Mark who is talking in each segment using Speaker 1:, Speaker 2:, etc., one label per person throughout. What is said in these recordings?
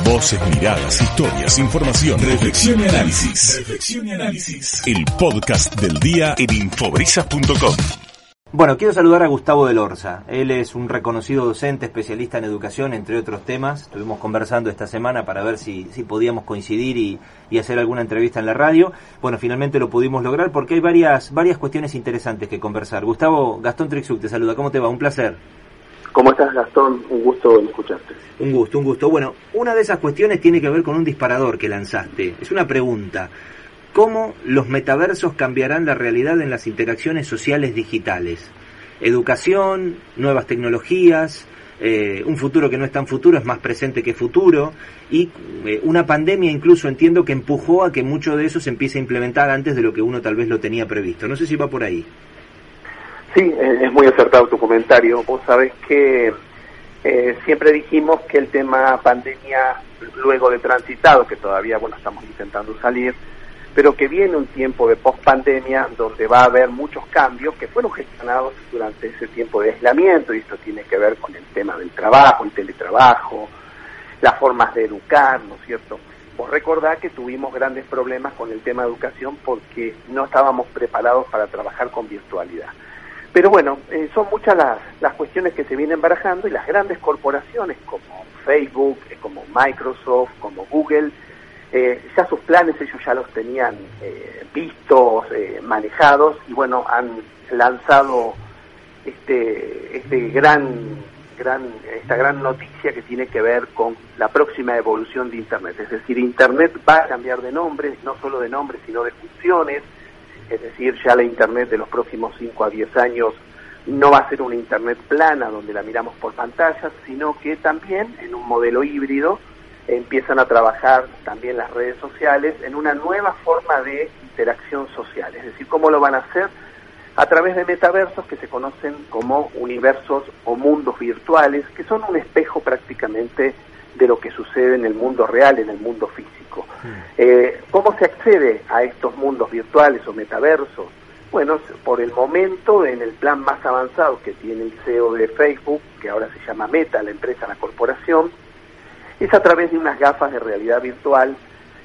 Speaker 1: Voces, miradas, historias, información, reflexión y análisis. Reflexión y análisis. El podcast del día en infobrisas.com.
Speaker 2: Bueno, quiero saludar a Gustavo de Lorza. Él es un reconocido docente, especialista en educación, entre otros temas. Estuvimos conversando esta semana para ver si, si podíamos coincidir y, y, hacer alguna entrevista en la radio. Bueno, finalmente lo pudimos lograr porque hay varias, varias cuestiones interesantes que conversar. Gustavo, Gastón Trixuk te saluda. ¿Cómo te va? Un placer.
Speaker 3: ¿Cómo estás, Gastón? Un gusto escucharte.
Speaker 2: Un gusto, un gusto. Bueno, una de esas cuestiones tiene que ver con un disparador que lanzaste. Es una pregunta. ¿Cómo los metaversos cambiarán la realidad en las interacciones sociales digitales? Educación, nuevas tecnologías, eh, un futuro que no es tan futuro, es más presente que futuro, y eh, una pandemia incluso entiendo que empujó a que mucho de eso se empiece a implementar antes de lo que uno tal vez lo tenía previsto. No sé si va por ahí.
Speaker 3: Sí, es muy acertado tu comentario. Vos sabés que eh, siempre dijimos que el tema pandemia, luego de transitado, que todavía bueno estamos intentando salir, pero que viene un tiempo de post-pandemia donde va a haber muchos cambios que fueron gestionados durante ese tiempo de aislamiento, y esto tiene que ver con el tema del trabajo, el teletrabajo, las formas de educar, ¿no es cierto? Vos recordá que tuvimos grandes problemas con el tema de educación porque no estábamos preparados para trabajar con virtualidad. Pero bueno, eh, son muchas las, las cuestiones que se vienen barajando y las grandes corporaciones como Facebook, eh, como Microsoft, como Google, eh, ya sus planes ellos ya los tenían eh, vistos, eh, manejados y bueno, han lanzado este, este gran, gran, esta gran noticia que tiene que ver con la próxima evolución de Internet. Es decir, Internet va a cambiar de nombre, no solo de nombre, sino de funciones. Es decir, ya la Internet de los próximos 5 a 10 años no va a ser una Internet plana donde la miramos por pantallas, sino que también en un modelo híbrido empiezan a trabajar también las redes sociales en una nueva forma de interacción social. Es decir, ¿cómo lo van a hacer? A través de metaversos que se conocen como universos o mundos virtuales, que son un espejo prácticamente de lo que sucede en el mundo real, en el mundo físico. Eh, ¿Cómo se accede a estos mundos virtuales o metaversos? Bueno, por el momento, en el plan más avanzado que tiene el CEO de Facebook, que ahora se llama Meta, la empresa, la corporación, es a través de unas gafas de realidad virtual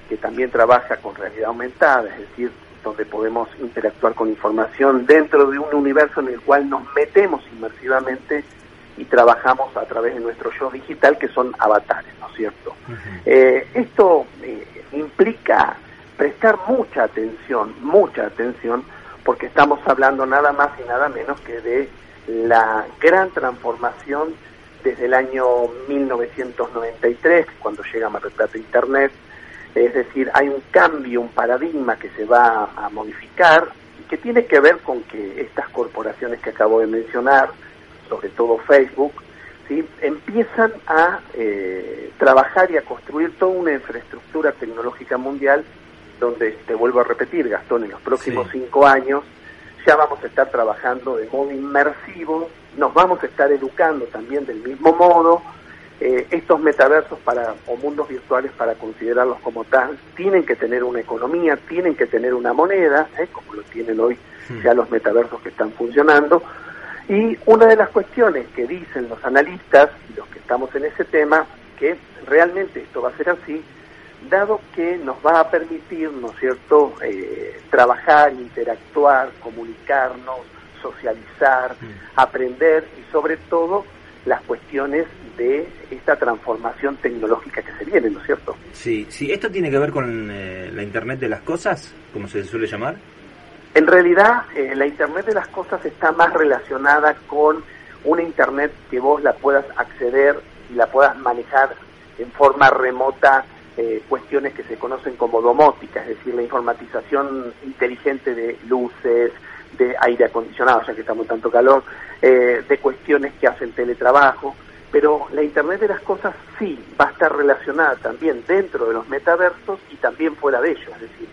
Speaker 3: que también trabaja con realidad aumentada, es decir, donde podemos interactuar con información dentro de un universo en el cual nos metemos inmersivamente y trabajamos a través de nuestro yo digital, que son avatares, ¿no es cierto? Uh -huh. eh, esto eh, implica prestar mucha atención, mucha atención, porque estamos hablando nada más y nada menos que de la gran transformación desde el año 1993, cuando llega Mar del Plata Internet, es decir, hay un cambio, un paradigma que se va a modificar y que tiene que ver con que estas corporaciones que acabo de mencionar, sobre todo Facebook, ¿sí? empiezan a eh, trabajar y a construir toda una infraestructura tecnológica mundial donde, te vuelvo a repetir, Gastón, en los próximos sí. cinco años ya vamos a estar trabajando de modo inmersivo, nos vamos a estar educando también del mismo modo. Eh, estos metaversos para, o mundos virtuales, para considerarlos como tal, tienen que tener una economía, tienen que tener una moneda, ¿eh? como lo tienen hoy sí. ya los metaversos que están funcionando. Y una de las cuestiones que dicen los analistas y los que estamos en ese tema, que realmente esto va a ser así, dado que nos va a permitir, ¿no es cierto?, eh, trabajar, interactuar, comunicarnos, socializar, aprender y sobre todo las cuestiones de esta transformación tecnológica que se viene, ¿no es cierto?
Speaker 2: Sí, sí, esto tiene que ver con eh, la Internet de las cosas, como se suele llamar.
Speaker 3: En realidad, eh, la Internet de las cosas está más relacionada con una Internet que vos la puedas acceder y la puedas manejar en forma remota eh, cuestiones que se conocen como domótica, es decir, la informatización inteligente de luces, de aire acondicionado, ya que estamos tanto calor, eh, de cuestiones que hacen teletrabajo, pero la Internet de las Cosas sí va a estar relacionada también dentro de los metaversos y también fuera de ellos, es decir,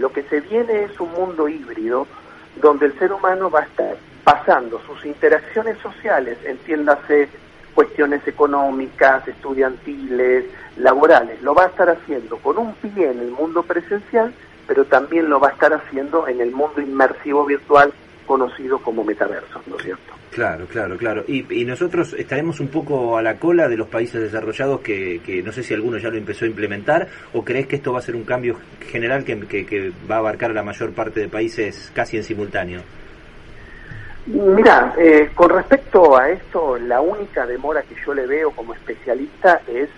Speaker 3: lo que se viene es un mundo híbrido donde el ser humano va a estar pasando sus interacciones sociales, entiéndase cuestiones económicas, estudiantiles, laborales, lo va a estar haciendo con un pie en el mundo presencial, pero también lo va a estar haciendo en el mundo inmersivo virtual conocido como metaverso, ¿no es cierto?
Speaker 2: Claro, claro, claro. Y, nosotros estaremos un poco a la cola de los países desarrollados que, que, no sé si alguno ya lo empezó a implementar o crees que esto va a ser un cambio general que, que va a abarcar a la mayor parte de países casi en simultáneo.
Speaker 3: Mira, eh, con respecto a esto, la única demora que yo le veo como especialista es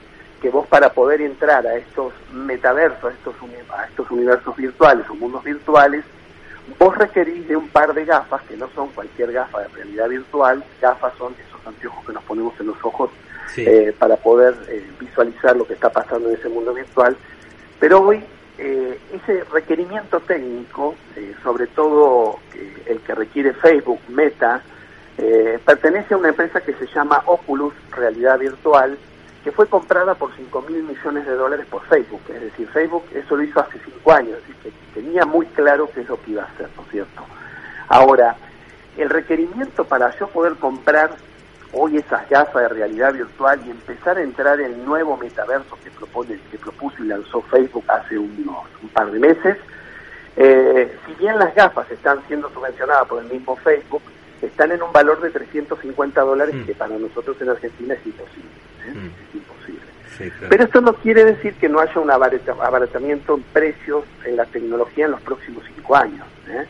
Speaker 3: que vos para poder entrar a estos metaversos, a estos, a estos universos virtuales o mundos virtuales, vos requerís de un par de gafas, que no son cualquier gafa de realidad virtual, gafas son esos anteojos que nos ponemos en los ojos eh, para poder eh, visualizar lo que está pasando en ese mundo virtual, pero hoy eh, ese requerimiento técnico, eh, sobre todo eh, el que requiere Facebook, Meta, pertenece a una empresa que se llama Oculus Realidad Virtual, que fue comprada por 5 mil millones de dólares por Facebook. Es decir, Facebook eso lo hizo hace 5 años, así que tenía muy claro qué es lo que iba a hacer, ¿no es cierto? Ahora, el requerimiento para yo poder comprar hoy esas gafas de realidad virtual y empezar a entrar en el nuevo metaverso que propone, que propuso y lanzó Facebook hace unos, un par de meses. Eh, si bien las gafas están siendo subvencionadas por el mismo Facebook, están en un valor de 350 dólares mm. que para nosotros en Argentina es imposible. ¿Eh? Mm. Es imposible. Pero esto no quiere decir que no haya un abaratamiento en precios en la tecnología en los próximos cinco años. ¿eh?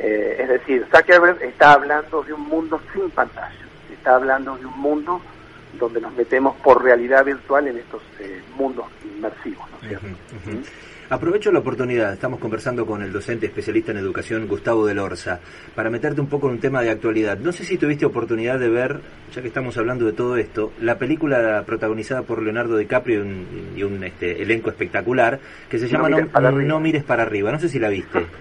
Speaker 3: es decir, Zuckerberg está hablando de un mundo sin pantalla está hablando de un mundo donde nos metemos por realidad virtual en estos eh, mundos inmersivos. ¿Mm?
Speaker 2: Aprovecho la oportunidad, estamos conversando con el docente especialista en educación Gustavo de Lorza, para meterte un poco en un tema de actualidad. No sé si tuviste oportunidad de ver, ya que estamos hablando de todo esto, la película protagonizada por Leonardo DiCaprio y un, este, elenco espectacular que se llama no mires, para arriba. No sé si la viste.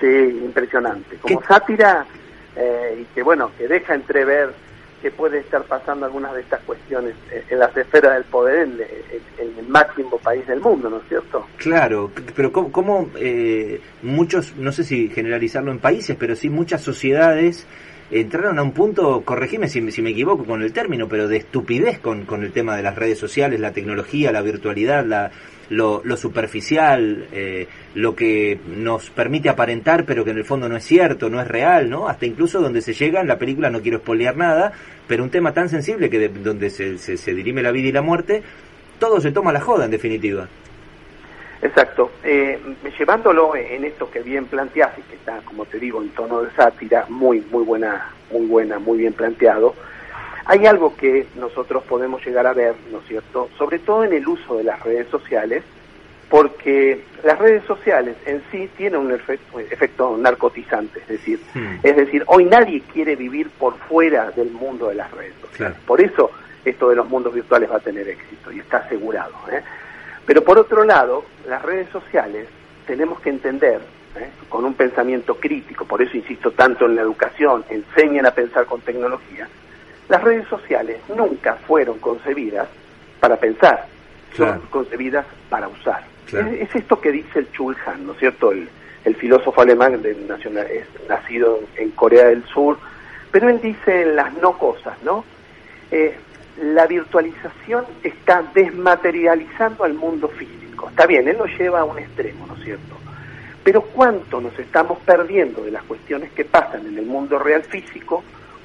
Speaker 3: Sí, impresionante. Como sátira eh, y que bueno, que deja entrever que puede estar pasando algunas de estas cuestiones eh, en las esferas del poder en, el máximo país del mundo, ¿no es cierto?
Speaker 2: Claro, pero ¿cómo, eh, muchos, no sé si generalizarlo en países, pero sí muchas sociedades entraron a un punto, corregime si, si me equivoco con el término, pero de estupidez con, con el tema de las redes sociales, la tecnología, la virtualidad, la, lo, superficial, eh, lo que nos permite aparentar, pero que en el fondo no es cierto, no es real, ¿no? Hasta incluso donde se llega, en la película no quiero espolear nada, pero un tema tan sensible que de, donde se, se, dirime la vida y la muerte, todo se toma la joda, en definitiva.
Speaker 3: Exacto. Eh, llevándolo en esto que bien planteas y que está, como te digo, en tono de sátira, muy, muy buena, muy buena, muy bien planteado. Hay algo que nosotros podemos llegar a ver, ¿no es cierto?, sobre todo en el uso de las redes sociales, porque las redes sociales en sí tienen un efecto, narcotizante, es decir, es decir, hoy nadie quiere vivir por fuera del mundo de las redes sociales. Por eso esto de los mundos virtuales va a tener éxito y está asegurado. ¿eh? Pero por otro lado, las redes sociales tenemos que entender ¿eh? con un pensamiento crítico, por eso insisto tanto en la educación, enseñen a pensar con tecnología, las redes sociales nunca fueron concebidas para pensar, son concebidas para usar. Es, esto que dice el Chul Han, ¿no es cierto? El, filósofo alemán de nacional, es, nacido en Corea del Sur, pero él dice las no cosas, ¿no? Eh, la virtualización está desmaterializando al mundo físico. Está bien, él lo lleva a un extremo, ¿no es cierto? Pero cuánto nos estamos perdiendo de las cuestiones que pasan en el mundo real físico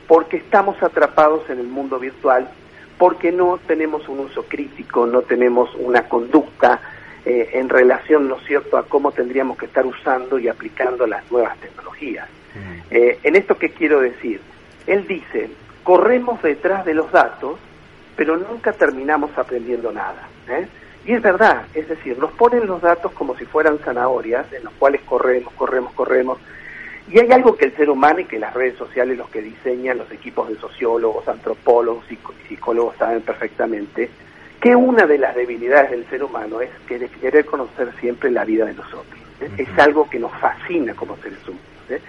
Speaker 3: porque estamos atrapados en el mundo virtual, porque no tenemos un uso crítico, no tenemos una conducta eh, en relación, ¿no es cierto?, a cómo tendríamos que estar usando y aplicando las nuevas tecnologías. Mm. Eh, en esto que quiero decir, él dice, corremos detrás de los datos, pero nunca terminamos aprendiendo nada. ¿eh? Y es verdad, es decir, nos ponen los datos como si fueran zanahorias, en los cuales corremos, corremos, corremos, y hay algo que el ser humano y que las redes sociales, los que diseñan, los equipos de sociólogos, antropólogos y psicólogos saben perfectamente, que una de las debilidades del ser humano es querer conocer siempre la vida de nosotros. ¿eh? Es algo que nos fascina como seres humanos. ¿eh?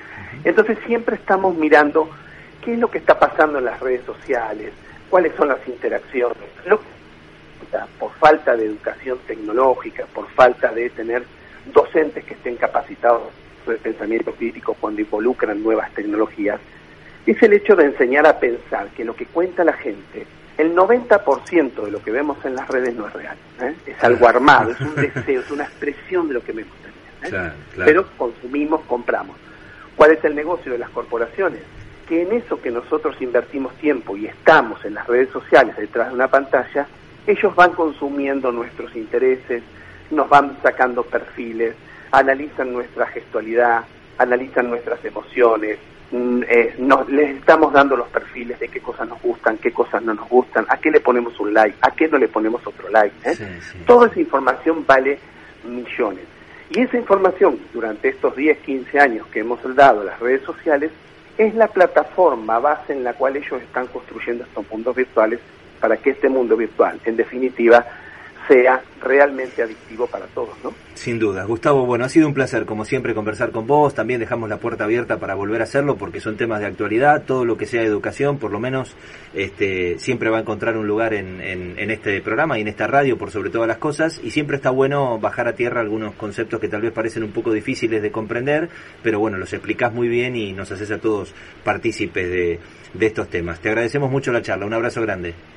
Speaker 3: Entonces siempre estamos mirando qué es lo que está pasando en las redes sociales, cuáles son las interacciones. por falta de educación tecnológica, por falta de tener docentes que estén capacitados de pensamiento crítico cuando involucran nuevas tecnologías, es el hecho de enseñar a pensar que lo que cuenta la gente, el 90% de lo que vemos en las redes no es real, ¿eh? es algo armado, es un deseo, es una expresión de lo que me gustaría. ¿eh? Pero consumimos, compramos. ¿Cuál es el negocio de las corporaciones? Que en eso que nosotros invertimos tiempo y estamos en las redes sociales detrás de una pantalla, ellos van consumiendo nuestros intereses, nos van sacando perfiles, analizan nuestra gestualidad, analizan nuestras emociones, mm, eh, nos, les estamos dando los perfiles de qué cosas nos gustan, qué cosas no nos gustan, a qué le ponemos un like, a qué no le ponemos otro like. ¿eh? Toda esa información vale millones. Y esa información, durante estos 10, 15 años que hemos dado a las redes sociales, es la plataforma base en la cual ellos están construyendo estos mundos virtuales para que este mundo virtual, en definitiva, sea realmente adictivo para todos, ¿no?
Speaker 2: Sin duda. Gustavo, bueno, ha sido un placer, como siempre, conversar con vos. También dejamos la puerta abierta para volver a hacerlo porque son temas de actualidad. Todo lo que sea educación, por lo menos, este, siempre va a encontrar un lugar en, en, este programa y en esta radio, por sobre todas las cosas. Y siempre está bueno bajar a tierra algunos conceptos que tal vez parecen un poco difíciles de comprender, pero bueno, los explicás muy bien y nos haces a todos partícipes de, de estos temas. Te agradecemos mucho la charla. Un abrazo grande.